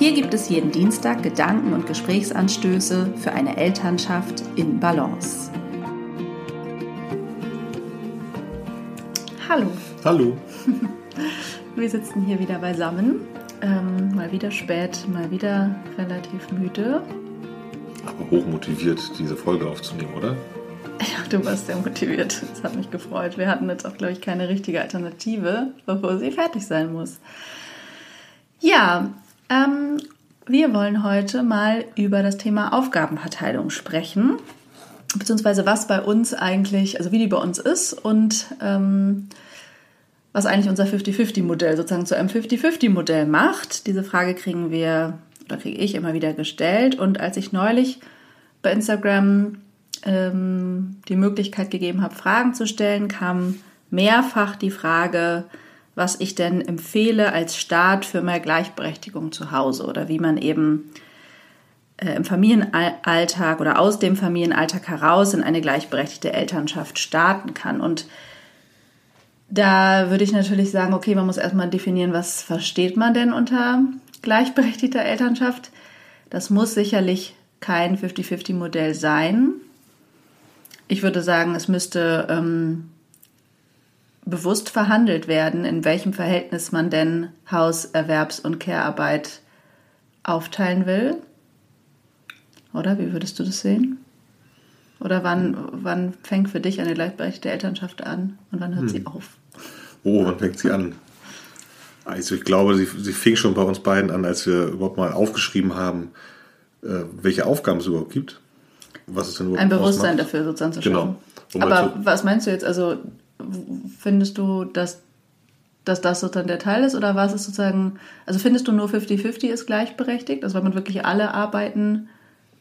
Hier gibt es jeden Dienstag Gedanken und Gesprächsanstöße für eine Elternschaft in Balance. Hallo. Hallo. Wir sitzen hier wieder beisammen. Ähm, mal wieder spät, mal wieder relativ müde. Aber hochmotiviert, diese Folge aufzunehmen, oder? Ja, du warst sehr motiviert. Das hat mich gefreut. Wir hatten jetzt auch, glaube ich, keine richtige Alternative, bevor sie fertig sein muss. Ja, ähm, wir wollen heute mal über das Thema Aufgabenverteilung sprechen, beziehungsweise was bei uns eigentlich, also wie die bei uns ist und ähm, was eigentlich unser 50-50-Modell sozusagen zu einem 50-50-Modell macht. Diese Frage kriegen wir, oder kriege ich immer wieder gestellt. Und als ich neulich bei Instagram ähm, die Möglichkeit gegeben habe, Fragen zu stellen, kam mehrfach die Frage, was ich denn empfehle als Start für mehr Gleichberechtigung zu Hause oder wie man eben äh, im Familienalltag oder aus dem Familienalltag heraus in eine gleichberechtigte Elternschaft starten kann. Und da würde ich natürlich sagen, okay, man muss erstmal definieren, was versteht man denn unter gleichberechtigter Elternschaft. Das muss sicherlich kein 50-50-Modell sein. Ich würde sagen, es müsste ähm, bewusst verhandelt werden, in welchem Verhältnis man denn Haus-, Erwerbs- und Care-Arbeit aufteilen will. Oder wie würdest du das sehen? Oder wann, wann fängt für dich eine gleichberechtigte Elternschaft an und wann hört hm. sie auf? Oh, wann fängt sie an? Also ich glaube, sie, sie fing schon bei uns beiden an, als wir überhaupt mal aufgeschrieben haben, äh, welche Aufgaben es überhaupt gibt. Was es denn überhaupt Ein Bewusstsein ausmacht. dafür sozusagen zu schauen. Genau. Aber was meinst du jetzt? Also findest du, dass, dass das sozusagen der Teil ist oder was ist sozusagen, also findest du nur 50-50 ist gleichberechtigt, also wenn man wirklich alle Arbeiten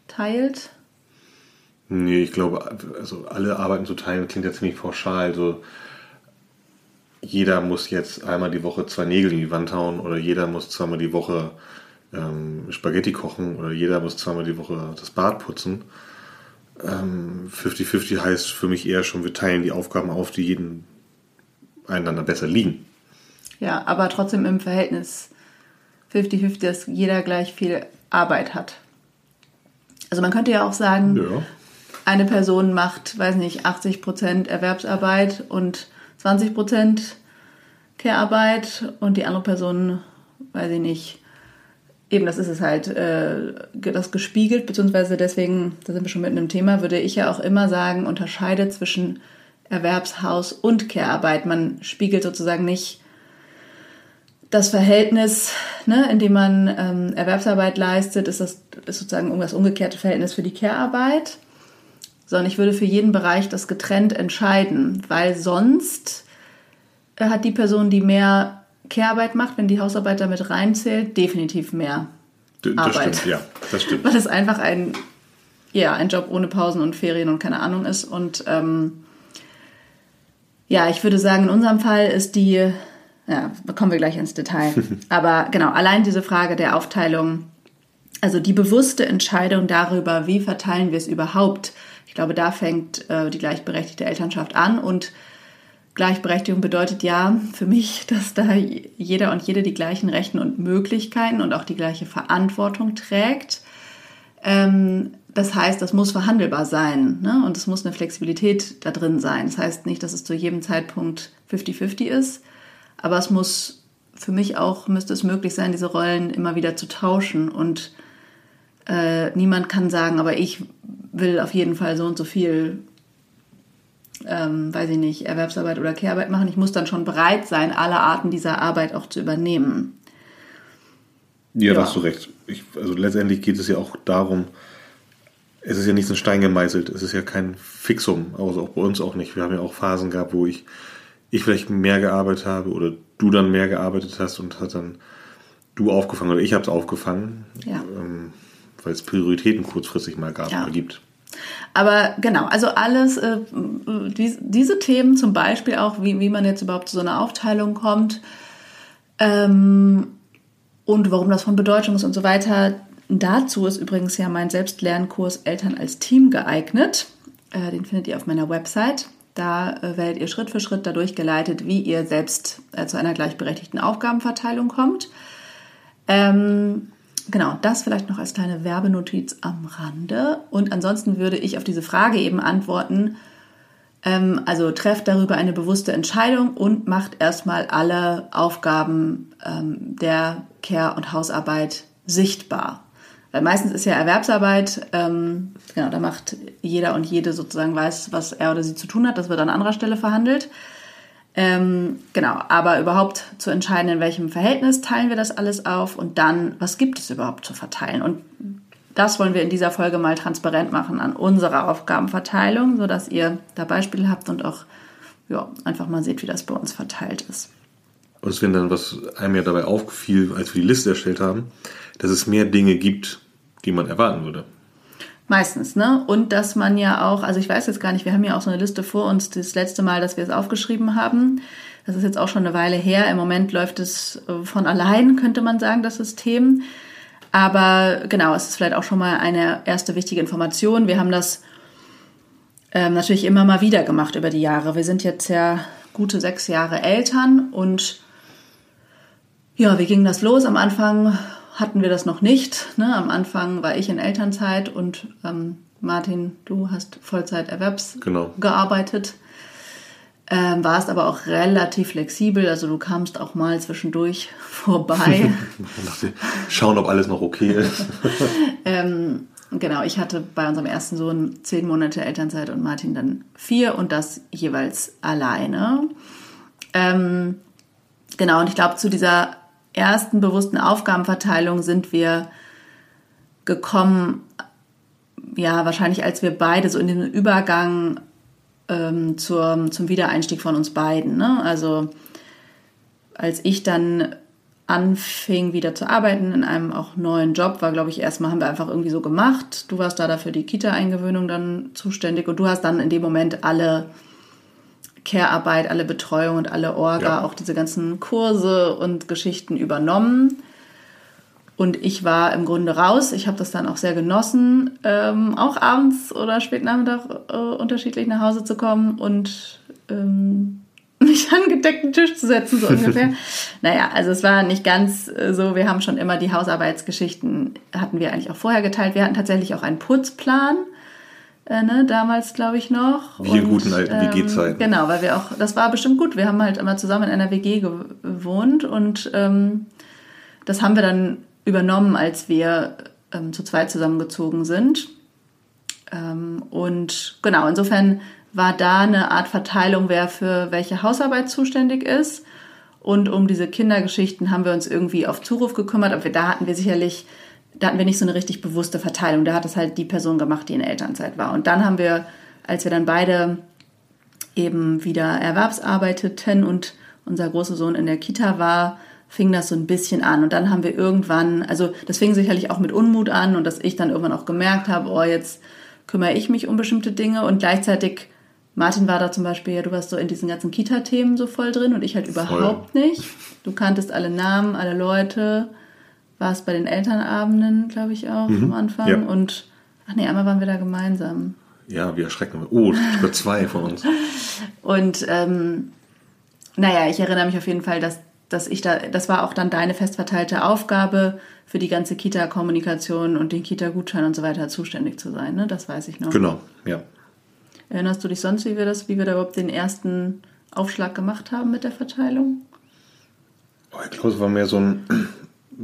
teilt? Nee, ich glaube, also alle Arbeiten zu teilen klingt ja ziemlich pauschal. Also jeder muss jetzt einmal die Woche zwei Nägel in die Wand hauen oder jeder muss zweimal die Woche ähm, Spaghetti kochen oder jeder muss zweimal die Woche das Bad putzen. 50-50 ähm, heißt für mich eher schon, wir teilen die Aufgaben auf, die jeden einander besser liegen. Ja, aber trotzdem im Verhältnis 50-50, dass jeder gleich viel Arbeit hat. Also man könnte ja auch sagen, ja. eine Person macht, weiß nicht, 80% Erwerbsarbeit und 20% Care-Arbeit und die andere Person, weiß ich nicht, Eben, das ist es halt, äh, das gespiegelt, beziehungsweise deswegen, da sind wir schon mitten im Thema, würde ich ja auch immer sagen, unterscheidet zwischen Erwerbshaus und Care-Arbeit. Man spiegelt sozusagen nicht das Verhältnis, ne, in dem man ähm, Erwerbsarbeit leistet, ist das ist sozusagen das umgekehrte Verhältnis für die Care-Arbeit, sondern ich würde für jeden Bereich das getrennt entscheiden, weil sonst äh, hat die Person, die mehr Care-Arbeit macht, wenn die Hausarbeit damit reinzählt, definitiv mehr das Arbeit. stimmt, ja, das stimmt. Weil es einfach ein, ja, ein Job ohne Pausen und Ferien und keine Ahnung ist. Und ähm, ja, ich würde sagen, in unserem Fall ist die, ja, da kommen wir gleich ins Detail. Aber genau, allein diese Frage der Aufteilung, also die bewusste Entscheidung darüber, wie verteilen wir es überhaupt, ich glaube, da fängt äh, die gleichberechtigte Elternschaft an und Gleichberechtigung bedeutet ja für mich, dass da jeder und jede die gleichen Rechten und Möglichkeiten und auch die gleiche Verantwortung trägt. Ähm, das heißt, das muss verhandelbar sein ne? und es muss eine Flexibilität da drin sein. Das heißt nicht, dass es zu jedem Zeitpunkt 50-50 ist, aber es muss für mich auch, müsste es möglich sein, diese Rollen immer wieder zu tauschen und äh, niemand kann sagen, aber ich will auf jeden Fall so und so viel ähm, weiß ich nicht, Erwerbsarbeit oder Kehrarbeit machen. Ich muss dann schon bereit sein, alle Arten dieser Arbeit auch zu übernehmen. Ja, ja. da hast du recht. Ich, also letztendlich geht es ja auch darum, es ist ja nicht so ein Stein gemeißelt, es ist ja kein Fixum, also auch bei uns auch nicht. Wir haben ja auch Phasen gehabt, wo ich, ich vielleicht mehr gearbeitet habe oder du dann mehr gearbeitet hast und hat dann du aufgefangen oder ich habe es aufgefangen. Ja. Ähm, weil es Prioritäten kurzfristig mal gab ja. oder gibt. Aber genau, also alles, äh, die, diese Themen zum Beispiel auch, wie, wie man jetzt überhaupt zu so einer Aufteilung kommt ähm, und warum das von Bedeutung ist und so weiter. Dazu ist übrigens ja mein Selbstlernkurs Eltern als Team geeignet. Äh, den findet ihr auf meiner Website. Da äh, werdet ihr Schritt für Schritt dadurch geleitet, wie ihr selbst äh, zu einer gleichberechtigten Aufgabenverteilung kommt. Ähm, genau, das vielleicht noch als kleine Werbenotiz am Rande. Und ansonsten würde ich auf diese Frage eben antworten, ähm, also trefft darüber eine bewusste Entscheidung und macht erstmal alle Aufgaben ähm, der Care- und Hausarbeit sichtbar. Weil meistens ist ja Erwerbsarbeit, ähm, genau, da macht jeder und jede sozusagen weiß, was er oder sie zu tun hat. Das wird an anderer Stelle verhandelt. Ähm, genau, aber überhaupt zu entscheiden, in welchem Verhältnis teilen wir das alles auf und dann, was gibt es überhaupt zu verteilen? Und das wollen wir in dieser Folge mal transparent machen an unserer Aufgabenverteilung, sodass ihr da Beispiele habt und auch ja, einfach mal seht, wie das bei uns verteilt ist. Und Sven, dann, was einem ja dabei aufgefiel, als wir die Liste erstellt haben, dass es mehr Dinge gibt, die man erwarten würde. Meistens, ne? Und dass man ja auch, also ich weiß jetzt gar nicht, wir haben ja auch so eine Liste vor uns, das letzte Mal, dass wir es aufgeschrieben haben. Das ist jetzt auch schon eine Weile her. Im Moment läuft es äh, von allein, könnte man sagen, das System. Aber genau, es ist vielleicht auch schon mal eine erste wichtige Information. Wir haben das ähm, natürlich immer mal wieder gemacht über die Jahre. Wir sind jetzt ja gute sechs Jahre Eltern und ja, wie ging das los? Am Anfang hatten wir das noch nicht. Ne? Am Anfang war ich in Elternzeit und ähm, Martin, du hast Vollzeit Erwerbs genau. gearbeitet. Ähm, warst aber auch relativ flexibel, also du kamst auch mal zwischendurch vorbei. Schauen, ob alles noch okay ist. ähm, genau, ich hatte bei unserem ersten Sohn zehn Monate Elternzeit und Martin dann vier und das jeweils alleine. Ähm, genau, und ich glaube, zu dieser ersten bewussten Aufgabenverteilung sind wir gekommen, ja, wahrscheinlich als wir beide so in den Übergang ähm, zur, zum Wiedereinstieg von uns beiden. Ne? Also als ich dann anfing wieder zu arbeiten in einem auch neuen Job, war, glaube ich, erstmal haben wir einfach irgendwie so gemacht. Du warst da dafür die Kita-Eingewöhnung dann zuständig und du hast dann in dem Moment alle Care-Arbeit, alle Betreuung und alle Orga, ja. auch diese ganzen Kurse und Geschichten übernommen. Und ich war im Grunde raus. Ich habe das dann auch sehr genossen, ähm, auch abends oder spät Nachmittag äh, unterschiedlich nach Hause zu kommen und ähm, mich an gedeckten Tisch zu setzen, so ungefähr. naja, also es war nicht ganz äh, so. Wir haben schon immer die Hausarbeitsgeschichten, hatten wir eigentlich auch vorher geteilt. Wir hatten tatsächlich auch einen Putzplan äh, ne, damals glaube ich noch. Wie in guten alten ähm, WG-Zeiten. Genau, weil wir auch, das war bestimmt gut. Wir haben halt immer zusammen in einer WG gewohnt und ähm, das haben wir dann übernommen, als wir ähm, zu zweit zusammengezogen sind. Ähm, und genau, insofern war da eine Art Verteilung, wer für welche Hausarbeit zuständig ist. Und um diese Kindergeschichten haben wir uns irgendwie auf Zuruf gekümmert. Aber da hatten wir sicherlich da hatten wir nicht so eine richtig bewusste Verteilung. Da hat es halt die Person gemacht, die in Elternzeit war. Und dann haben wir, als wir dann beide eben wieder erwerbsarbeiteten und unser großer Sohn in der Kita war, fing das so ein bisschen an. Und dann haben wir irgendwann, also das fing sicherlich auch mit Unmut an und dass ich dann irgendwann auch gemerkt habe, oh, jetzt kümmere ich mich um bestimmte Dinge und gleichzeitig Martin war da zum Beispiel, ja, du warst so in diesen ganzen Kita-Themen so voll drin und ich halt überhaupt voll. nicht. Du kanntest alle Namen, alle Leute war es bei den Elternabenden, glaube ich auch, mhm. am Anfang. Ja. Und, ach nee, einmal waren wir da gemeinsam. Ja, wir erschrecken. Oh, über zwei von uns. Und ähm, naja, ich erinnere mich auf jeden Fall, dass, dass ich da, das war auch dann deine festverteilte Aufgabe, für die ganze Kita-Kommunikation und den Kita-Gutschein und so weiter zuständig zu sein. Ne? Das weiß ich noch. Genau, ja. Erinnerst du dich sonst, wie wir das, wie wir da überhaupt den ersten Aufschlag gemacht haben mit der Verteilung? Oh, ich glaube, es war mehr so ein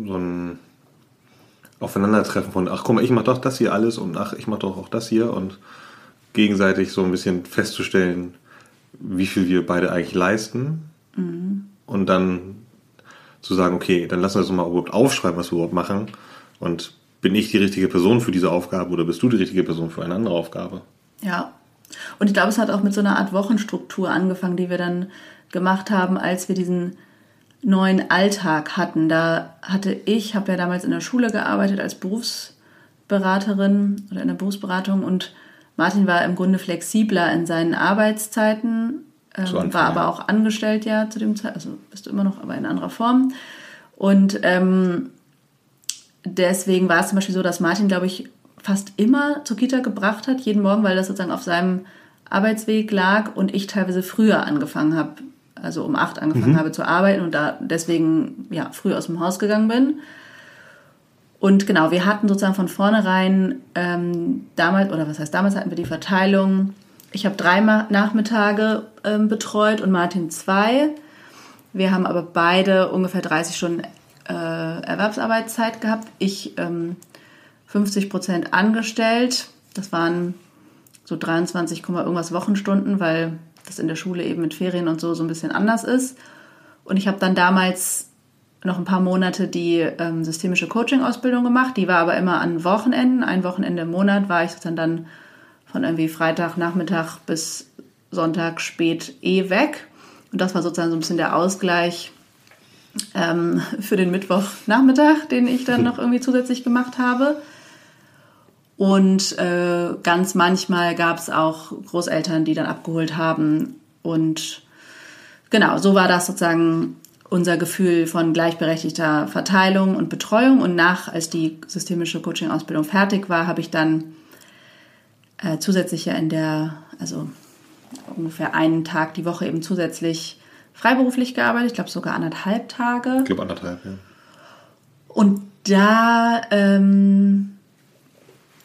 so ein Aufeinandertreffen von, ach guck mal, ich mache doch das hier alles und ach, ich mache doch auch das hier und gegenseitig so ein bisschen festzustellen, wie viel wir beide eigentlich leisten mhm. und dann zu sagen, okay, dann lassen wir uns mal überhaupt aufschreiben, was wir überhaupt machen und bin ich die richtige Person für diese Aufgabe oder bist du die richtige Person für eine andere Aufgabe? Ja. Und ich glaube, es hat auch mit so einer Art Wochenstruktur angefangen, die wir dann gemacht haben, als wir diesen neuen Alltag hatten. Da hatte ich, habe ja damals in der Schule gearbeitet als Berufs, Berufsberaterin oder in der Berufsberatung und Martin war im Grunde flexibler in seinen Arbeitszeiten, ähm, so war aber auch angestellt ja zu dem Zeitpunkt, also bist du immer noch, aber in anderer Form. Und ähm, deswegen war es zum Beispiel so, dass Martin, glaube ich, fast immer zur Kita gebracht hat, jeden Morgen, weil das sozusagen auf seinem Arbeitsweg lag und ich teilweise früher angefangen habe, also um acht angefangen mhm. habe zu arbeiten und da deswegen ja früh aus dem Haus gegangen bin. Und genau, wir hatten sozusagen von vornherein ähm, damals, oder was heißt damals, hatten wir die Verteilung. Ich habe drei Nachmittage ähm, betreut und Martin zwei. Wir haben aber beide ungefähr 30 Stunden äh, Erwerbsarbeitszeit gehabt. Ich ähm, 50 Prozent angestellt. Das waren so 23, irgendwas Wochenstunden, weil das in der Schule eben mit Ferien und so so ein bisschen anders ist. Und ich habe dann damals noch ein paar Monate die ähm, systemische Coaching-Ausbildung gemacht. Die war aber immer an Wochenenden. Ein Wochenende im Monat war ich sozusagen dann von irgendwie Freitagnachmittag bis Sonntag spät eh weg. Und das war sozusagen so ein bisschen der Ausgleich ähm, für den Mittwochnachmittag, den ich dann noch irgendwie zusätzlich gemacht habe. Und äh, ganz manchmal gab es auch Großeltern, die dann abgeholt haben. Und genau, so war das sozusagen unser Gefühl von gleichberechtigter Verteilung und Betreuung. Und nach, als die systemische Coaching-Ausbildung fertig war, habe ich dann äh, zusätzlich ja in der, also ungefähr einen Tag die Woche eben zusätzlich freiberuflich gearbeitet. Ich glaube sogar anderthalb Tage. Ich glaube anderthalb, ja. Und da ähm,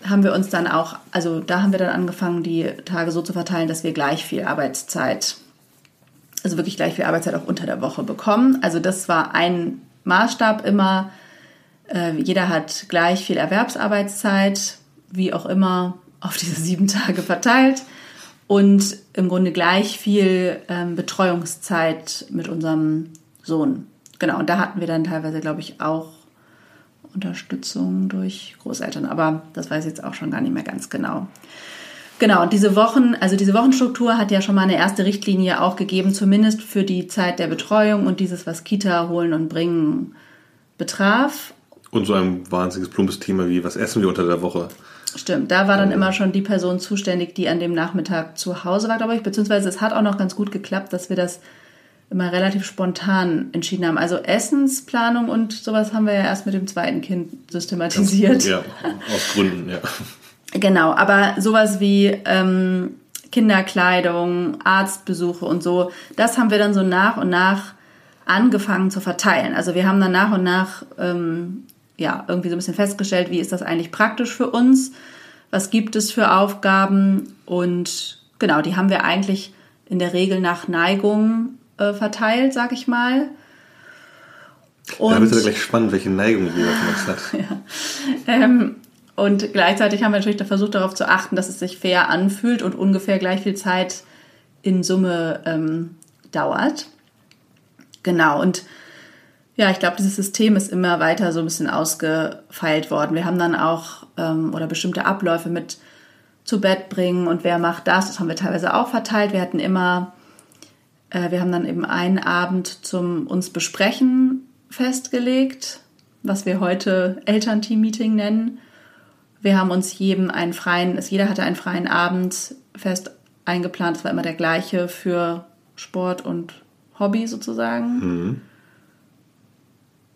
haben wir uns dann auch, also da haben wir dann angefangen, die Tage so zu verteilen, dass wir gleich viel Arbeitszeit, also wirklich gleich viel Arbeitszeit auch unter der Woche bekommen. Also das war ein Maßstab immer. Äh, jeder hat gleich viel Erwerbsarbeitszeit, wie auch immer, auf diese sieben Tage verteilt und im Grunde gleich viel ähm, Betreuungszeit mit unserem Sohn. Genau, und da hatten wir dann teilweise, glaube ich, auch Unterstützung durch Großeltern, aber das weiß ich jetzt auch schon gar nicht mehr ganz genau. Genau, und diese Wochen, also diese Wochenstruktur hat ja schon mal eine erste Richtlinie auch gegeben, zumindest für die Zeit der Betreuung und dieses, was Kita holen und bringen betraf. Und so ein wahnsinniges plumpes Thema wie, was essen wir unter der Woche? Stimmt, da war dann immer schon die Person zuständig, die an dem Nachmittag zu Hause war, glaube ich. Beziehungsweise es hat auch noch ganz gut geklappt, dass wir das immer relativ spontan entschieden haben. Also Essensplanung und sowas haben wir ja erst mit dem zweiten Kind systematisiert. Ja, aus Gründen, ja. Genau, aber sowas wie ähm, Kinderkleidung, Arztbesuche und so, das haben wir dann so nach und nach angefangen zu verteilen. Also wir haben dann nach und nach ähm, ja irgendwie so ein bisschen festgestellt, wie ist das eigentlich praktisch für uns? Was gibt es für Aufgaben? Und genau, die haben wir eigentlich in der Regel nach Neigung äh, verteilt, sag ich mal. Und, da wird es gleich spannend, welche Neigung jeder von uns hat. ja. Ähm, und gleichzeitig haben wir natürlich versucht, darauf zu achten, dass es sich fair anfühlt und ungefähr gleich viel Zeit in Summe ähm, dauert. Genau, und ja, ich glaube, dieses System ist immer weiter so ein bisschen ausgefeilt worden. Wir haben dann auch ähm, oder bestimmte Abläufe mit zu Bett bringen und wer macht das, das haben wir teilweise auch verteilt. Wir hatten immer äh, wir haben dann eben einen Abend zum uns besprechen festgelegt, was wir heute Elternteam-Meeting nennen. Wir haben uns jedem einen freien, jeder hatte einen freien Abend fest eingeplant. Es war immer der gleiche für Sport und Hobby sozusagen. Mhm.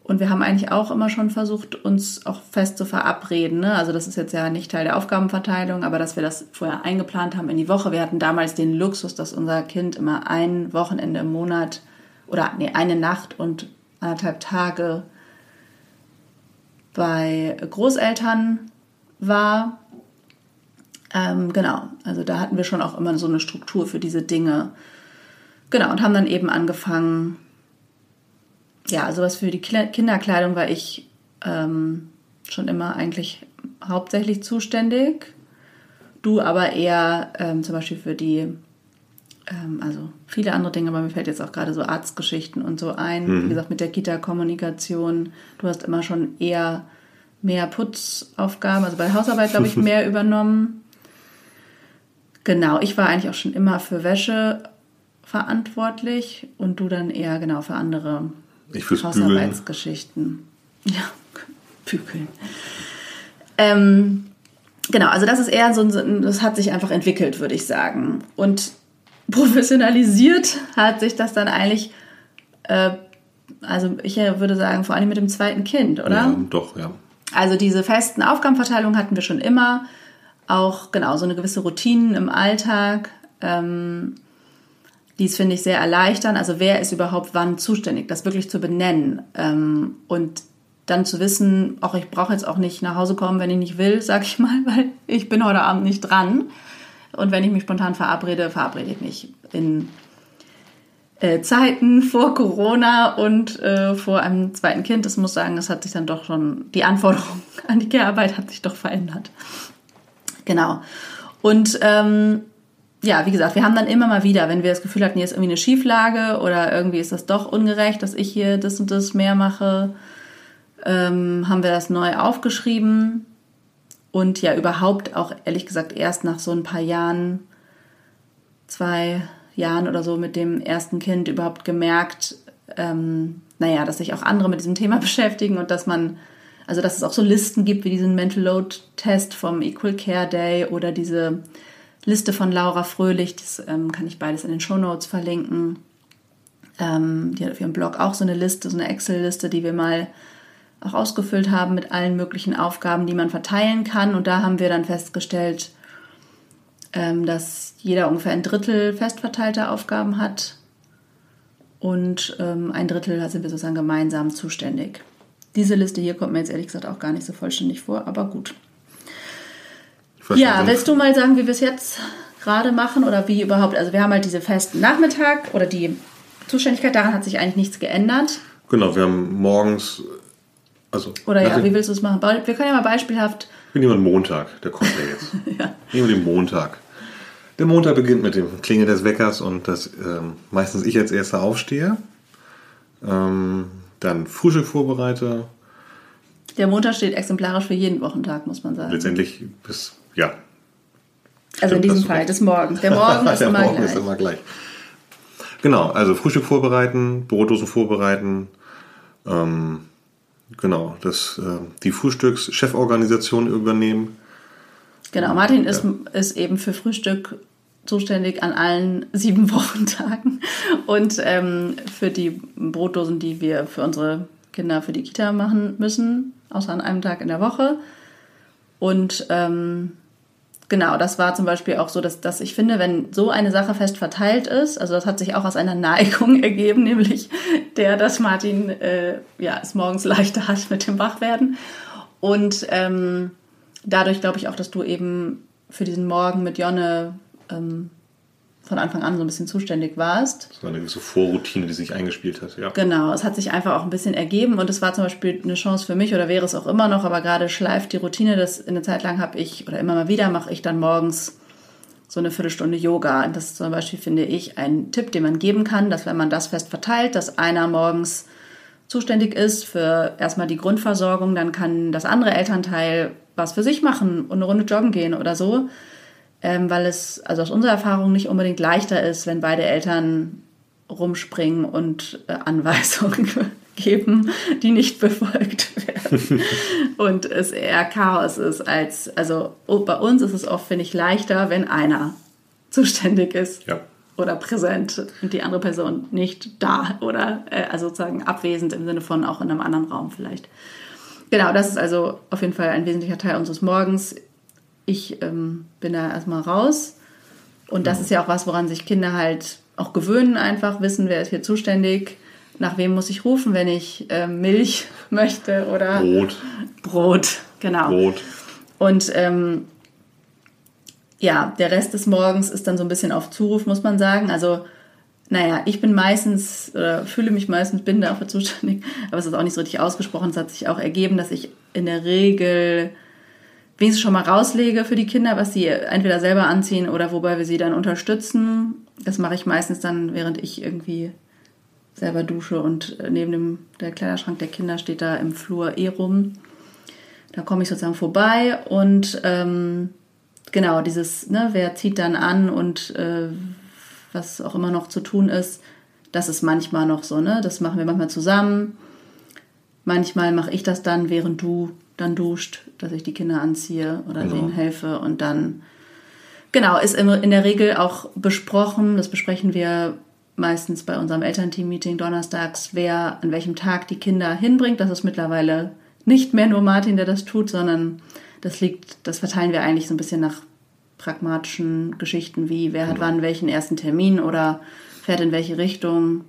Und wir haben eigentlich auch immer schon versucht, uns auch fest zu verabreden. Ne? Also das ist jetzt ja nicht Teil der Aufgabenverteilung, aber dass wir das vorher eingeplant haben in die Woche. Wir hatten damals den Luxus, dass unser Kind immer ein Wochenende im Monat oder nee, eine Nacht und anderthalb Tage bei Großeltern war. Ähm, genau, also da hatten wir schon auch immer so eine Struktur für diese Dinge. Genau, und haben dann eben angefangen, ja, sowas für die Kinderkleidung war ich ähm, schon immer eigentlich hauptsächlich zuständig. Du aber eher ähm, zum Beispiel für die, ähm, also viele andere Dinge, aber mir fällt jetzt auch gerade so Arztgeschichten und so ein. Mhm. Wie gesagt, mit der Kita-Kommunikation. Du hast immer schon eher mehr Putzaufgaben, also bei Hausarbeit, glaube ich, mehr übernommen. Genau, ich war eigentlich auch schon immer für Wäsche verantwortlich und du dann eher genau für andere ich fürs Hausarbeitsgeschichten. Ja, bügeln. Ähm, genau, also das ist eher so ein, das hat sich einfach entwickelt, würde ich sagen. Und professionalisiert hat sich das dann eigentlich, äh, also ich würde sagen, vor allem mit dem zweiten Kind, oder? Ja, doch, ja. Also diese festen Aufgabenverteilungen hatten wir schon immer. Auch genau so eine gewisse Routinen im Alltag. Ähm, dies finde ich sehr erleichtern. Also wer ist überhaupt wann zuständig, das wirklich zu benennen ähm, und dann zu wissen, auch ich brauche jetzt auch nicht nach Hause kommen, wenn ich nicht will, sag ich mal, weil ich bin heute Abend nicht dran. Und wenn ich mich spontan verabrede, verabrede ich mich in äh, Zeiten vor Corona und äh, vor einem zweiten Kind. Das muss sagen, das hat sich dann doch schon, die Anforderung an die Care-Arbeit hat sich doch verändert. Genau. Und ähm, ja, wie gesagt, wir haben dann immer mal wieder, wenn wir das Gefühl hatten, hier ist irgendwie eine Schieflage oder irgendwie ist das doch ungerecht, dass ich hier das und das mehr mache, ähm, haben wir das neu aufgeschrieben. Und ja überhaupt auch ehrlich gesagt erst nach so ein paar Jahren, zwei Jahren oder so mit dem ersten Kind überhaupt gemerkt, ähm, naja, dass sich auch andere mit diesem Thema beschäftigen und dass man, also dass es auch so Listen gibt wie diesen Mental Load Test vom Equal Care Day oder diese Liste von Laura Fröhlich, das ähm, kann ich beides in den Show Notes verlinken. Ähm, die hat auf ihrem Blog auch so eine Liste, so eine Excel-Liste, die wir mal auch ausgefüllt haben mit allen möglichen Aufgaben, die man verteilen kann. Und da haben wir dann festgestellt, ähm, dass jeder ungefähr ein Drittel festverteilte Aufgaben hat und ähm, ein Drittel sind wir sozusagen gemeinsam zuständig. Diese Liste hier kommt mir jetzt ehrlich gesagt auch gar nicht so vollständig vor, aber gut. Ja, willst du mal sagen, wie wir es jetzt gerade machen oder wie überhaupt? Also wir haben halt diese festen Nachmittag oder die Zuständigkeit, daran hat sich eigentlich nichts geändert. Genau, wir haben morgens, also... Oder ja, wie willst du es machen? Wir können ja mal beispielhaft... Wir nehmen den Montag, der kommt ja jetzt. ja. Nehmen wir den Montag. Der Montag beginnt mit dem Klinge des Weckers und dass ähm, meistens ich als erster aufstehe. Ähm, dann Frühstück vorbereite. Der Montag steht exemplarisch für jeden Wochentag, muss man sagen. Letztendlich bis ja. Also in diesem Fall des Morgens. Der Morgen ist, der immer, Morgen gleich. ist immer gleich. Genau, also Frühstück vorbereiten, Brotdosen vorbereiten. Ähm, genau, das, äh, die Frühstückscheforganisation übernehmen. Genau, Martin ist, ist eben für Frühstück zuständig an allen sieben Wochentagen und ähm, für die Brotdosen, die wir für unsere Kinder für die Kita machen müssen, außer an einem Tag in der Woche. Und ähm, genau, das war zum Beispiel auch so, dass, dass ich finde, wenn so eine Sache fest verteilt ist, also das hat sich auch aus einer Neigung ergeben, nämlich der, dass Martin äh, ja, es morgens leichter hat mit dem Wachwerden. Und ähm, dadurch glaube ich auch, dass du eben für diesen Morgen mit Jonne ähm, von Anfang an so ein bisschen zuständig warst. War eine gewisse Vorroutine, die sich eingespielt hat, ja. Genau, es hat sich einfach auch ein bisschen ergeben und es war zum Beispiel eine Chance für mich oder wäre es auch immer noch, aber gerade schleift die Routine, das in der Zeit lang habe ich oder immer mal wieder mache ich dann morgens so eine Viertelstunde Yoga. Und das ist zum Beispiel, finde ich, ein Tipp, den man geben kann, dass wenn man das fest verteilt, dass einer morgens zuständig ist für erstmal die Grundversorgung, dann kann das andere Elternteil was für sich machen und eine Runde joggen gehen oder so ähm, weil es also aus unserer Erfahrung nicht unbedingt leichter ist, wenn beide Eltern rumspringen und äh, Anweisungen geben, die nicht befolgt werden. und es eher Chaos ist als, also oh, bei uns ist es oft, finde ich, leichter, wenn einer zuständig ist. Ja. Oder präsent und die andere Person nicht da oder äh, also sozusagen abwesend im Sinne von auch in einem anderen Raum vielleicht. Genau, das ist also auf jeden Fall ein wesentlicher Teil unseres Morgens ich ähm, bin da erstmal raus. Und das ist ja auch was, woran sich Kinder halt auch gewöhnen, einfach wissen, wer ist hier zuständig, nach wem muss ich rufen, wenn ich äh, Milch möchte oder Brot. Brot, genau. Brot. Und ähm, ja, der Rest des Morgens ist dann so ein bisschen auf Zuruf, muss man sagen. Also, naja, ich bin meistens oder fühle mich meistens, bin dafür zuständig, aber es ist auch nicht so richtig ausgesprochen. Es hat sich auch ergeben, dass ich in der Regel wenigstens schon mal rauslege für die Kinder, was sie entweder selber anziehen oder wobei wir sie dann unterstützen. Das mache ich meistens dann, während ich irgendwie selber dusche und neben dem der Kleiderschrank der Kinder steht da im Flur eh rum. Da komme ich sozusagen vorbei und ähm, genau dieses, ne, wer zieht dann an und äh, was auch immer noch zu tun ist, das ist manchmal noch so, ne? Das machen wir manchmal zusammen. Manchmal mache ich das dann, während du dann duscht, dass ich die Kinder anziehe oder genau. denen helfe und dann genau ist in der Regel auch besprochen. Das besprechen wir meistens bei unserem Elternteam-Meeting donnerstags, wer an welchem Tag die Kinder hinbringt. Das ist mittlerweile nicht mehr nur Martin, der das tut, sondern das liegt, das verteilen wir eigentlich so ein bisschen nach pragmatischen Geschichten wie wer hat genau. wann welchen ersten Termin oder fährt in welche Richtung.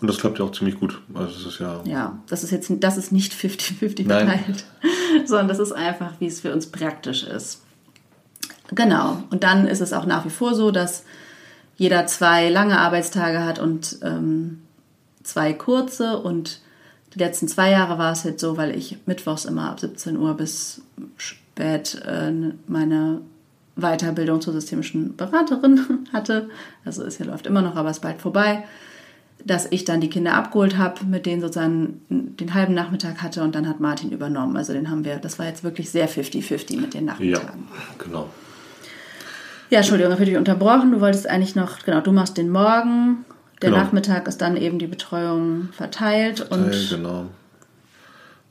Und das klappt ja auch ziemlich gut. Also das ist ja. Ja, das ist jetzt das ist nicht 50-50 verteilt, sondern das ist einfach, wie es für uns praktisch ist. Genau. Und dann ist es auch nach wie vor so, dass jeder zwei lange Arbeitstage hat und ähm, zwei kurze. Und die letzten zwei Jahre war es jetzt so, weil ich mittwochs immer ab 17 Uhr bis spät äh, meine Weiterbildung zur systemischen Beraterin hatte. Also es hier läuft immer noch, aber es ist bald vorbei. Dass ich dann die Kinder abgeholt habe, mit denen sozusagen den halben Nachmittag hatte und dann hat Martin übernommen. Also den haben wir, das war jetzt wirklich sehr 50-50 mit den Nachmittagen. Ja, genau. Ja, Entschuldigung, habe ich dich unterbrochen. Du wolltest eigentlich noch, genau, du machst den Morgen. Der genau. Nachmittag ist dann eben die Betreuung verteilt. verteilt und genau.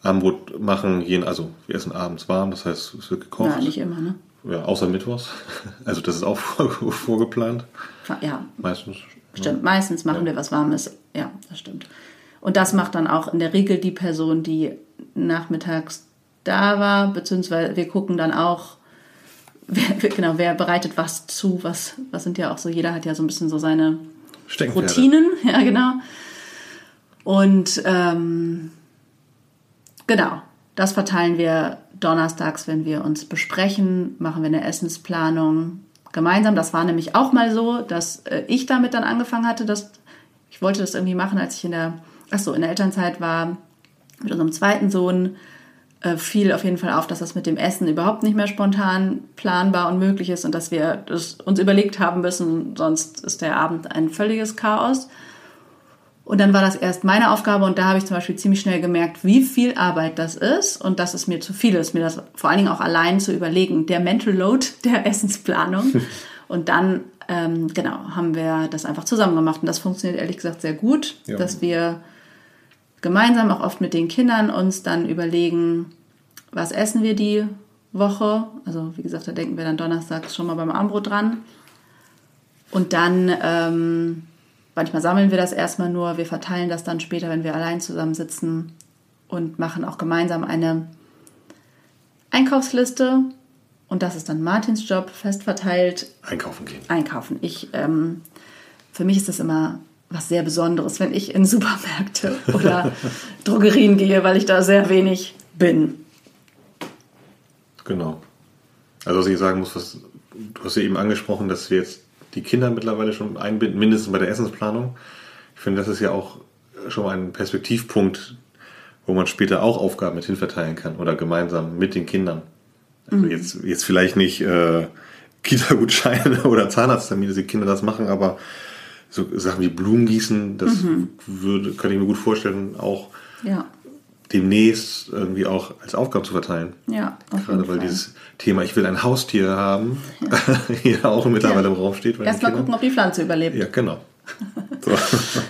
Abendbrot machen, jeden, also wir essen abends warm, das heißt, es wird gekocht. Ja, nicht immer, ne? Ja, außer Mittwochs. Also das ist auch vorgeplant. Ja. Meistens. Stimmt, ja. meistens machen ja. wir was Warmes. Ja, das stimmt. Und das macht dann auch in der Regel die Person, die nachmittags da war, beziehungsweise wir gucken dann auch, wer, genau, wer bereitet was zu, was, was sind ja auch so, jeder hat ja so ein bisschen so seine Routinen, ja genau. Und ähm, genau, das verteilen wir donnerstags, wenn wir uns besprechen, machen wir eine Essensplanung gemeinsam. Das war nämlich auch mal so, dass äh, ich damit dann angefangen hatte, dass ich wollte das irgendwie machen, als ich in der, ach so, in der Elternzeit war mit unserem zweiten Sohn äh, fiel auf jeden Fall auf, dass das mit dem Essen überhaupt nicht mehr spontan planbar und möglich ist und dass wir das uns überlegt haben müssen, sonst ist der Abend ein völliges Chaos. Und dann war das erst meine Aufgabe und da habe ich zum Beispiel ziemlich schnell gemerkt, wie viel Arbeit das ist und dass es mir zu viel ist, mir das vor allen Dingen auch allein zu überlegen, der Mental Load der Essensplanung. und dann, ähm, genau, haben wir das einfach zusammen gemacht und das funktioniert ehrlich gesagt sehr gut, ja. dass wir gemeinsam auch oft mit den Kindern uns dann überlegen, was essen wir die Woche. Also wie gesagt, da denken wir dann donnerstags schon mal beim Abendbrot dran. Und dann ähm, Manchmal sammeln wir das erstmal nur, wir verteilen das dann später, wenn wir allein zusammensitzen und machen auch gemeinsam eine Einkaufsliste. Und das ist dann Martins Job, fest verteilt. Einkaufen gehen. Einkaufen. Ich, ähm, für mich ist das immer was sehr Besonderes, wenn ich in Supermärkte oder Drogerien gehe, weil ich da sehr wenig bin. Genau. Also was ich sagen muss, was, du hast ja eben angesprochen, dass wir jetzt die Kinder mittlerweile schon einbinden, mindestens bei der Essensplanung. Ich finde, das ist ja auch schon mal ein Perspektivpunkt, wo man später auch Aufgaben mit hinverteilen kann oder gemeinsam mit den Kindern. Also mhm. jetzt, jetzt vielleicht nicht äh, Kita-Gutscheine oder Zahnarzttermine, dass die Kinder das machen, aber so Sachen wie Blumengießen, das mhm. würde, kann ich mir gut vorstellen, auch ja demnächst irgendwie auch als Aufgabe zu verteilen. Ja, Gerade weil Fall. dieses Thema, ich will ein Haustier haben, ja. hier auch mittlerweile ja. im Raum steht. Erstmal gucken, ob die Pflanze überlebt. Ja, genau. So.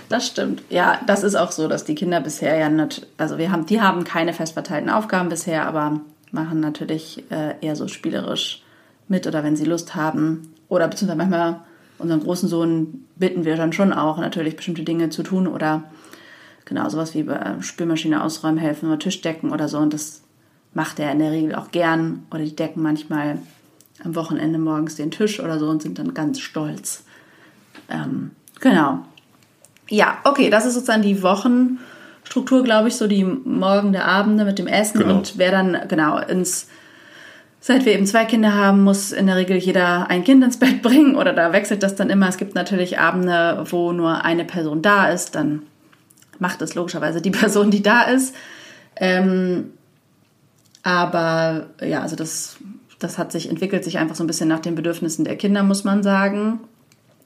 das stimmt. Ja, das ist auch so, dass die Kinder bisher ja nicht, also wir haben, die haben keine fest verteilten Aufgaben bisher, aber machen natürlich äh, eher so spielerisch mit oder wenn sie Lust haben. Oder beziehungsweise manchmal unseren großen Sohn bitten wir dann schon auch natürlich bestimmte Dinge zu tun oder Genau, sowas wie bei Spülmaschine ausräumen helfen oder Tischdecken oder so. Und das macht er in der Regel auch gern. Oder die decken manchmal am Wochenende morgens den Tisch oder so und sind dann ganz stolz. Ähm, genau. Ja, okay, das ist sozusagen die Wochenstruktur, glaube ich, so die Morgen der Abende mit dem Essen genau. und wer dann genau ins Seit wir eben zwei Kinder haben, muss in der Regel jeder ein Kind ins Bett bringen oder da wechselt das dann immer. Es gibt natürlich Abende, wo nur eine Person da ist, dann macht es logischerweise die Person, die da ist. Ähm, aber ja, also das, das hat sich, entwickelt sich einfach so ein bisschen nach den Bedürfnissen der Kinder, muss man sagen.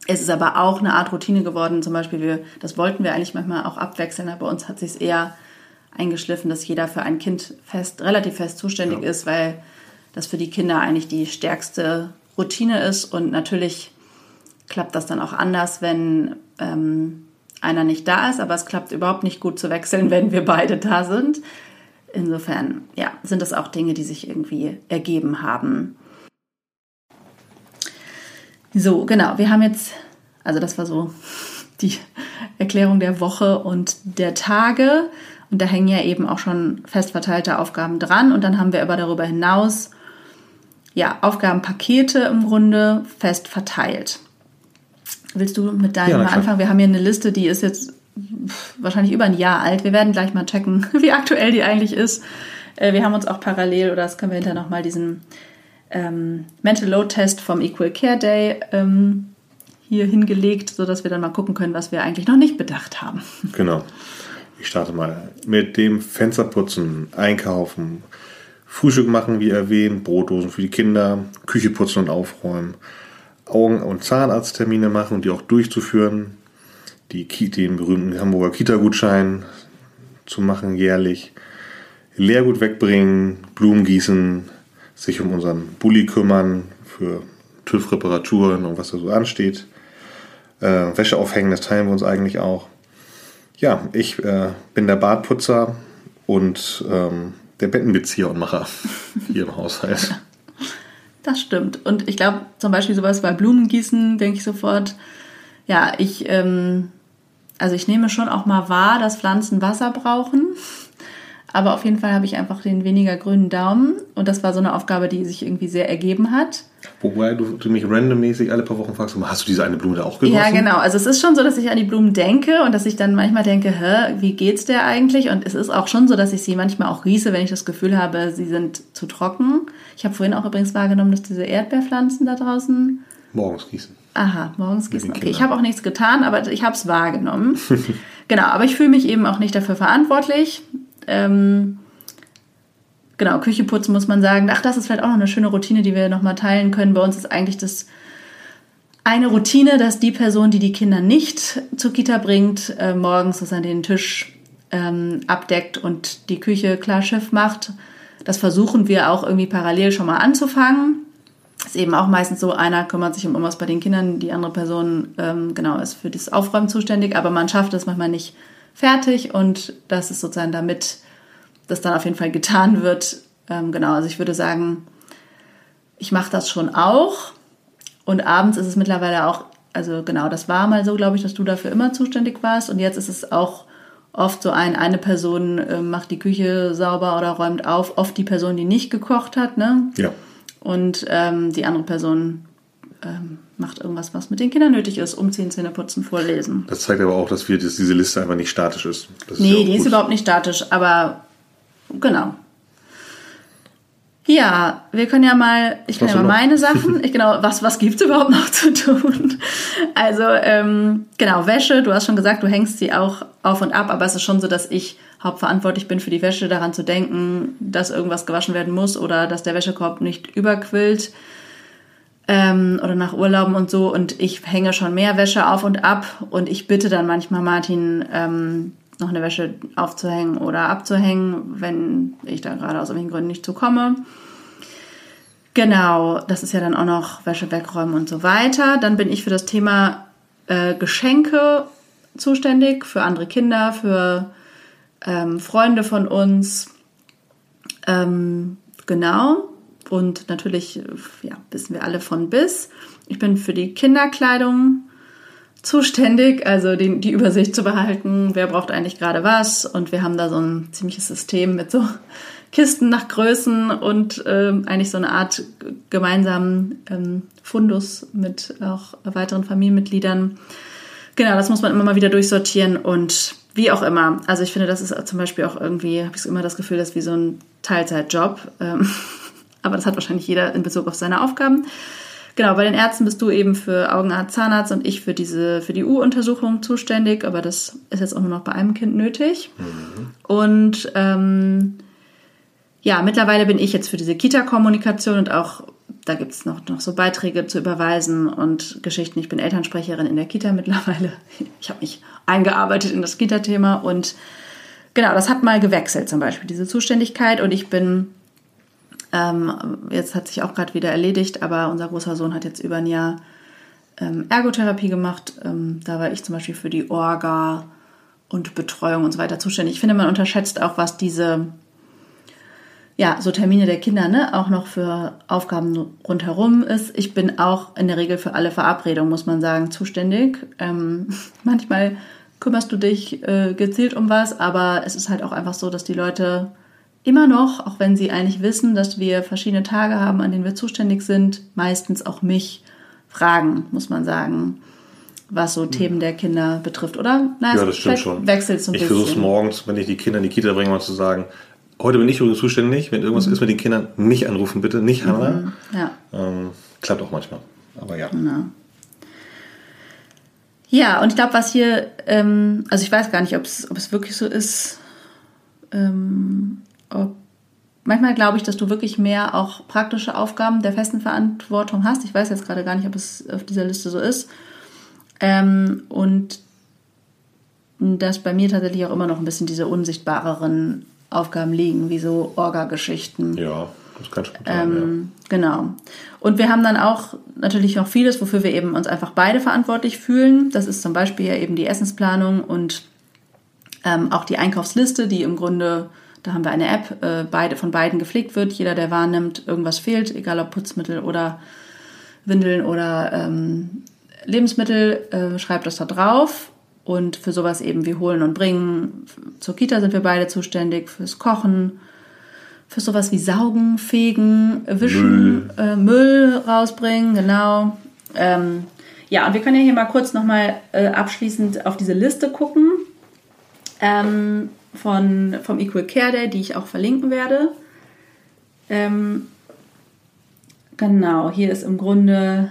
Es ist aber auch eine Art Routine geworden. Zum Beispiel, wir, das wollten wir eigentlich manchmal auch abwechseln, aber bei uns hat sich es eher eingeschliffen, dass jeder für ein Kind fest, relativ fest zuständig ja. ist, weil das für die Kinder eigentlich die stärkste Routine ist. Und natürlich klappt das dann auch anders, wenn ähm, einer nicht da ist, aber es klappt überhaupt nicht gut zu wechseln, wenn wir beide da sind. insofern, ja, sind das auch Dinge, die sich irgendwie ergeben haben. So, genau, wir haben jetzt, also das war so die Erklärung der Woche und der Tage. Und da hängen ja eben auch schon fest verteilte Aufgaben dran. Und dann haben wir aber darüber hinaus ja, Aufgabenpakete im Grunde fest verteilt. Willst du mit deinem ja, mal anfangen? Wir haben hier eine Liste, die ist jetzt wahrscheinlich über ein Jahr alt. Wir werden gleich mal checken, wie aktuell die eigentlich ist. Äh, wir haben uns auch parallel, oder das können wir hinterher nochmal diesen ähm, Mental Load Test vom Equal Care Day ähm, hier hingelegt, sodass wir dann mal gucken können, was wir eigentlich noch nicht bedacht haben. Genau. Ich starte mal mit dem Fensterputzen, Einkaufen, Frühstück machen, wie erwähnt, Brotdosen für die Kinder, Küche putzen und aufräumen, Augen- und Zahnarzttermine machen und die auch durchzuführen, die, den berühmten Hamburger Kita-Gutschein zu machen jährlich, Leergut wegbringen, Blumen gießen, sich um unseren Bulli kümmern für TÜV-Reparaturen und was da so ansteht. Äh, Wäsche aufhängen, das teilen wir uns eigentlich auch. Ja, ich äh, bin der Badputzer und ähm, der Bettenbezieher und Macher hier im Haushalt. Das stimmt. Und ich glaube, zum Beispiel sowas bei Blumengießen, denke ich sofort, ja, ich, ähm, also ich nehme schon auch mal wahr, dass Pflanzen Wasser brauchen. Aber auf jeden Fall habe ich einfach den weniger grünen Daumen. Und das war so eine Aufgabe, die sich irgendwie sehr ergeben hat. Wobei du, du mich randommäßig alle paar Wochen fragst, hast du diese eine Blume da auch gegossen? Ja, genau. Also es ist schon so, dass ich an die Blumen denke und dass ich dann manchmal denke, hä, wie geht's der eigentlich? Und es ist auch schon so, dass ich sie manchmal auch gieße, wenn ich das Gefühl habe, sie sind zu trocken. Ich habe vorhin auch übrigens wahrgenommen, dass diese Erdbeerpflanzen da draußen... Morgens gießen. Aha, morgens gießen. Okay, ich habe auch nichts getan, aber ich habe es wahrgenommen. genau, aber ich fühle mich eben auch nicht dafür verantwortlich. Ähm, genau, Küche putzen muss man sagen. Ach, das ist vielleicht auch noch eine schöne Routine, die wir nochmal teilen können. Bei uns ist eigentlich das eine Routine, dass die Person, die die Kinder nicht zur Kita bringt, äh, morgens sozusagen den Tisch ähm, abdeckt und die Küche klar Schiff macht. Das versuchen wir auch irgendwie parallel schon mal anzufangen. Ist eben auch meistens so, einer kümmert sich um irgendwas bei den Kindern, die andere Person ähm, genau ist für das Aufräumen zuständig, aber man schafft es manchmal nicht fertig und das ist sozusagen damit das dann auf jeden Fall getan wird. Ähm, genau, also ich würde sagen, ich mache das schon auch und abends ist es mittlerweile auch, also genau, das war mal so, glaube ich, dass du dafür immer zuständig warst und jetzt ist es auch oft so ein, eine Person äh, macht die Küche sauber oder räumt auf, oft die Person, die nicht gekocht hat, ne? Ja. Und ähm, die andere Person ähm, macht irgendwas, was mit den Kindern nötig ist. Umziehen, Zähne putzen, vorlesen. Das zeigt aber auch, dass wir dass diese Liste einfach nicht statisch ist. Das nee, ist ja die gut. ist überhaupt nicht statisch, aber genau. Ja, wir können ja mal, ich kann ja mal meine Sachen, ich, genau, was, was gibt's überhaupt noch zu tun? Also, ähm, genau, Wäsche, du hast schon gesagt, du hängst sie auch auf und ab, aber es ist schon so, dass ich hauptverantwortlich bin für die Wäsche, daran zu denken, dass irgendwas gewaschen werden muss oder dass der Wäschekorb nicht überquillt ähm, oder nach Urlauben und so. Und ich hänge schon mehr Wäsche auf und ab und ich bitte dann manchmal Martin, ähm, noch eine Wäsche aufzuhängen oder abzuhängen, wenn ich da gerade aus irgendwelchen Gründen nicht zukomme. Genau, das ist ja dann auch noch Wäsche wegräumen und so weiter. Dann bin ich für das Thema äh, Geschenke zuständig, für andere Kinder, für ähm, Freunde von uns. Ähm, genau. Und natürlich, ja, wissen wir alle von bis. Ich bin für die Kinderkleidung zuständig, also die, die Übersicht zu behalten, wer braucht eigentlich gerade was. Und wir haben da so ein ziemliches System mit so Kisten nach Größen und ähm, eigentlich so eine Art gemeinsamen ähm, Fundus mit auch weiteren Familienmitgliedern. Genau, das muss man immer mal wieder durchsortieren und wie auch immer. Also ich finde, das ist zum Beispiel auch irgendwie, habe ich immer das Gefühl, das ist wie so ein Teilzeitjob. Ähm, aber das hat wahrscheinlich jeder in Bezug auf seine Aufgaben. Genau, bei den Ärzten bist du eben für Augenarzt, Zahnarzt und ich für diese für die U-Untersuchung zuständig, aber das ist jetzt auch nur noch bei einem Kind nötig. Mhm. Und ähm, ja, mittlerweile bin ich jetzt für diese Kita-Kommunikation und auch da gibt es noch, noch so Beiträge zu überweisen und Geschichten. Ich bin Elternsprecherin in der Kita mittlerweile. Ich habe mich eingearbeitet in das Kita-Thema und genau, das hat mal gewechselt zum Beispiel, diese Zuständigkeit. Und ich bin ähm, jetzt hat sich auch gerade wieder erledigt, aber unser großer Sohn hat jetzt über ein Jahr ähm, Ergotherapie gemacht. Ähm, da war ich zum Beispiel für die Orga und Betreuung und so weiter zuständig. Ich finde, man unterschätzt auch, was diese ja, so Termine der Kinder, ne, auch noch für Aufgaben rundherum ist. Ich bin auch in der Regel für alle Verabredungen, muss man sagen, zuständig. Ähm, manchmal kümmerst du dich äh, gezielt um was, aber es ist halt auch einfach so, dass die Leute immer noch, auch wenn sie eigentlich wissen, dass wir verschiedene Tage haben, an denen wir zuständig sind, meistens auch mich fragen, muss man sagen, was so Themen der Kinder betrifft, oder? Na, ja, das stimmt schon. Wechselt so ein ich versuche es morgens, wenn ich die Kinder in die Kita bringe, mal zu sagen, heute bin ich übrigens zuständig, wenn irgendwas mhm. ist mit den Kindern, mich anrufen bitte, nicht Hannah. Mhm. Ja. Ähm, klappt auch manchmal, aber ja. Genau. Ja, und ich glaube, was hier, ähm, also ich weiß gar nicht, ob es wirklich so ist. Ähm, manchmal glaube ich, dass du wirklich mehr auch praktische Aufgaben der festen Verantwortung hast. Ich weiß jetzt gerade gar nicht, ob es auf dieser Liste so ist. Ähm, und dass bei mir tatsächlich auch immer noch ein bisschen diese unsichtbareren Aufgaben liegen, wie so Orga-Geschichten. Ja, das kann schon sein, ähm, ja. Genau. Und wir haben dann auch natürlich noch vieles, wofür wir eben uns einfach beide verantwortlich fühlen. Das ist zum Beispiel ja eben die Essensplanung und ähm, auch die Einkaufsliste, die im Grunde, da haben wir eine App, äh, beide, von beiden gepflegt wird. Jeder, der wahrnimmt, irgendwas fehlt, egal ob Putzmittel oder Windeln oder ähm, Lebensmittel, äh, schreibt das da drauf. Und für sowas eben wie holen und bringen. Zur Kita sind wir beide zuständig, fürs Kochen, für sowas wie Saugen, Fegen, Wischen, Müll, äh, Müll rausbringen, genau. Ähm, ja, und wir können ja hier mal kurz nochmal äh, abschließend auf diese Liste gucken ähm, von, vom Equal Care Day, die ich auch verlinken werde. Ähm, genau, hier ist im Grunde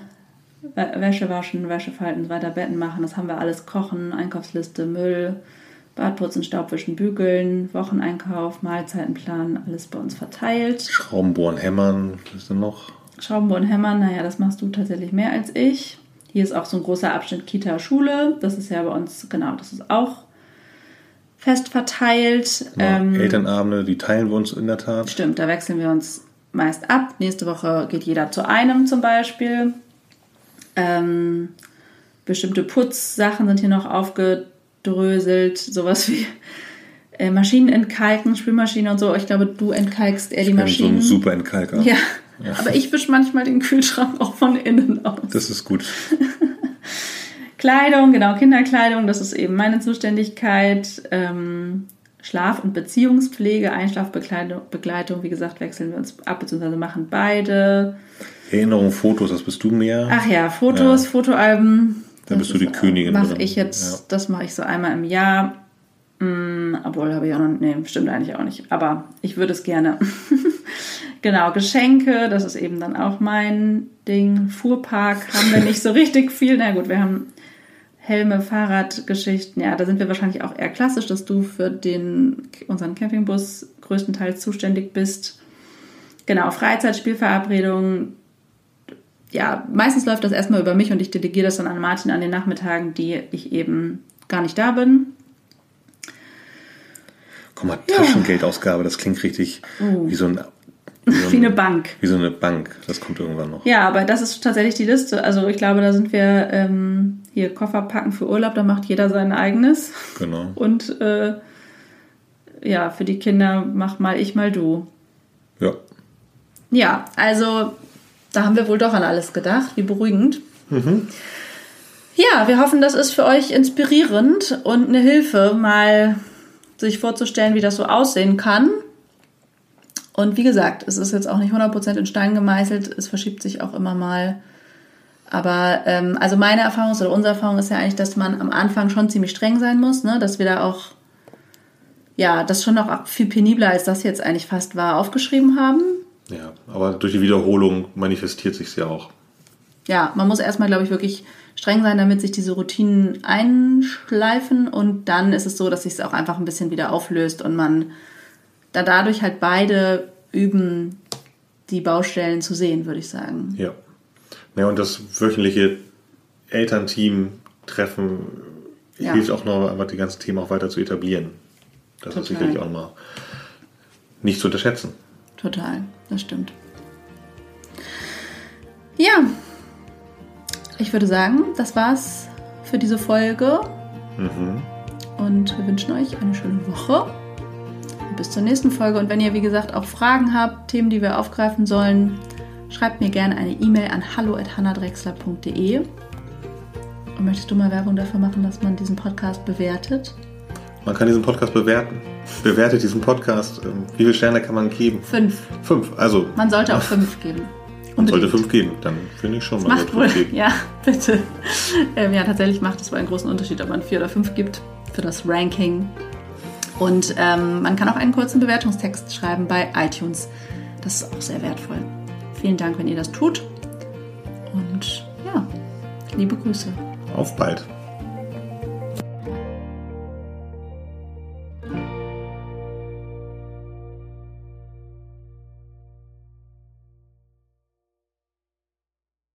Wäsche waschen, Wäsche falten, weiter Betten machen, das haben wir alles. Kochen, Einkaufsliste, Müll, Badputzen, Staubwischen, Bügeln, Wocheneinkauf, Mahlzeitenplan, alles bei uns verteilt. Schraubenbohren, Hämmern, was ist denn noch? Schraubenbohren, Hämmern, naja, das machst du tatsächlich mehr als ich. Hier ist auch so ein großer Abschnitt Kita-Schule. Das ist ja bei uns, genau, das ist auch fest verteilt. Ja, ähm, Elternabende, die teilen wir uns in der Tat. Stimmt, da wechseln wir uns meist ab. Nächste Woche geht jeder zu einem zum Beispiel. Ähm, bestimmte Putzsachen sind hier noch aufge dröselt, sowas wie äh, Maschinen entkalken, Spülmaschine und so. Ich glaube, du entkalkst eher die Maschinen. Ich bin so ein super Entkalker. Ja. ja. Aber ich wische manchmal den Kühlschrank auch von innen aus. Das ist gut. Kleidung, genau, Kinderkleidung, das ist eben meine Zuständigkeit. Ähm, Schlaf- und Beziehungspflege, Einschlafbegleitung, wie gesagt, wechseln wir uns ab, beziehungsweise machen beide. Erinnerung, Fotos, das bist du mehr. Ach ja, Fotos, ja. Fotoalben, dann bist du die Königin. Mache ich jetzt, ja. das mache ich so einmal im Jahr. Hm, obwohl habe ich auch noch, nee, stimmt eigentlich auch nicht. Aber ich würde es gerne. genau, Geschenke, das ist eben dann auch mein Ding. Fuhrpark haben wir nicht so richtig viel. Na gut, wir haben Helme, Fahrradgeschichten. Ja, da sind wir wahrscheinlich auch eher klassisch, dass du für den, unseren Campingbus größtenteils zuständig bist. Genau, Freizeitspielverabredungen, ja, meistens läuft das erstmal über mich und ich delegiere das dann an Martin an den Nachmittagen, die ich eben gar nicht da bin. Guck mal, Taschengeldausgabe, das klingt richtig oh. wie so ein wie, so ein, wie, eine Bank. Wie so eine Bank. Das kommt irgendwann noch. Ja, aber das ist tatsächlich die Liste. Also ich glaube, da sind wir ähm, hier Koffer packen für Urlaub, da macht jeder sein eigenes. Genau. Und äh, ja, für die Kinder mach mal ich, mal du. Ja. Ja, also da haben wir wohl doch an alles gedacht. Wie beruhigend. Mhm. Ja, wir hoffen, das ist für euch inspirierend und eine Hilfe, mal sich vorzustellen, wie das so aussehen kann. Und wie gesagt, es ist jetzt auch nicht 100% in Stein gemeißelt, es verschiebt sich auch immer mal. Aber ähm, also meine Erfahrung oder unsere Erfahrung ist ja eigentlich, dass man am Anfang schon ziemlich streng sein muss, ne? dass wir da auch, ja, das schon noch viel penibler als das jetzt eigentlich fast war, aufgeschrieben haben. Ja, aber durch die Wiederholung manifestiert sich ja auch. Ja, man muss erstmal, glaube ich, wirklich streng sein, damit sich diese Routinen einschleifen und dann ist es so, dass sich es auch einfach ein bisschen wieder auflöst und man da dadurch halt beide üben, die Baustellen zu sehen, würde ich sagen. Ja. Ja, und das wöchentliche Elternteam-Treffen ja. hilft auch noch, einfach die ganzen Themen auch weiter zu etablieren. Das Total. ist sicherlich auch mal nicht zu unterschätzen. Total, das stimmt. Ja, ich würde sagen, das war's für diese Folge. Mhm. Und wir wünschen euch eine schöne Woche. bis zur nächsten Folge. Und wenn ihr, wie gesagt, auch Fragen habt, Themen, die wir aufgreifen sollen, schreibt mir gerne eine E-Mail an hallo.hannadrexler.de. Und möchtest du mal Werbung dafür machen, dass man diesen Podcast bewertet? Man kann diesen Podcast bewerten. Bewertet diesen Podcast. Ähm, wie viele Sterne kann man geben? Fünf. Fünf. Also. Man sollte auch fünf geben. Man sollte fünf geben, dann finde ich schon mal. Macht wohl, ja, bitte. Ähm, ja, tatsächlich macht es wohl einen großen Unterschied, ob man vier oder fünf gibt für das Ranking. Und ähm, man kann auch einen kurzen Bewertungstext schreiben bei iTunes. Das ist auch sehr wertvoll. Vielen Dank, wenn ihr das tut. Und ja, liebe Grüße. Auf bald.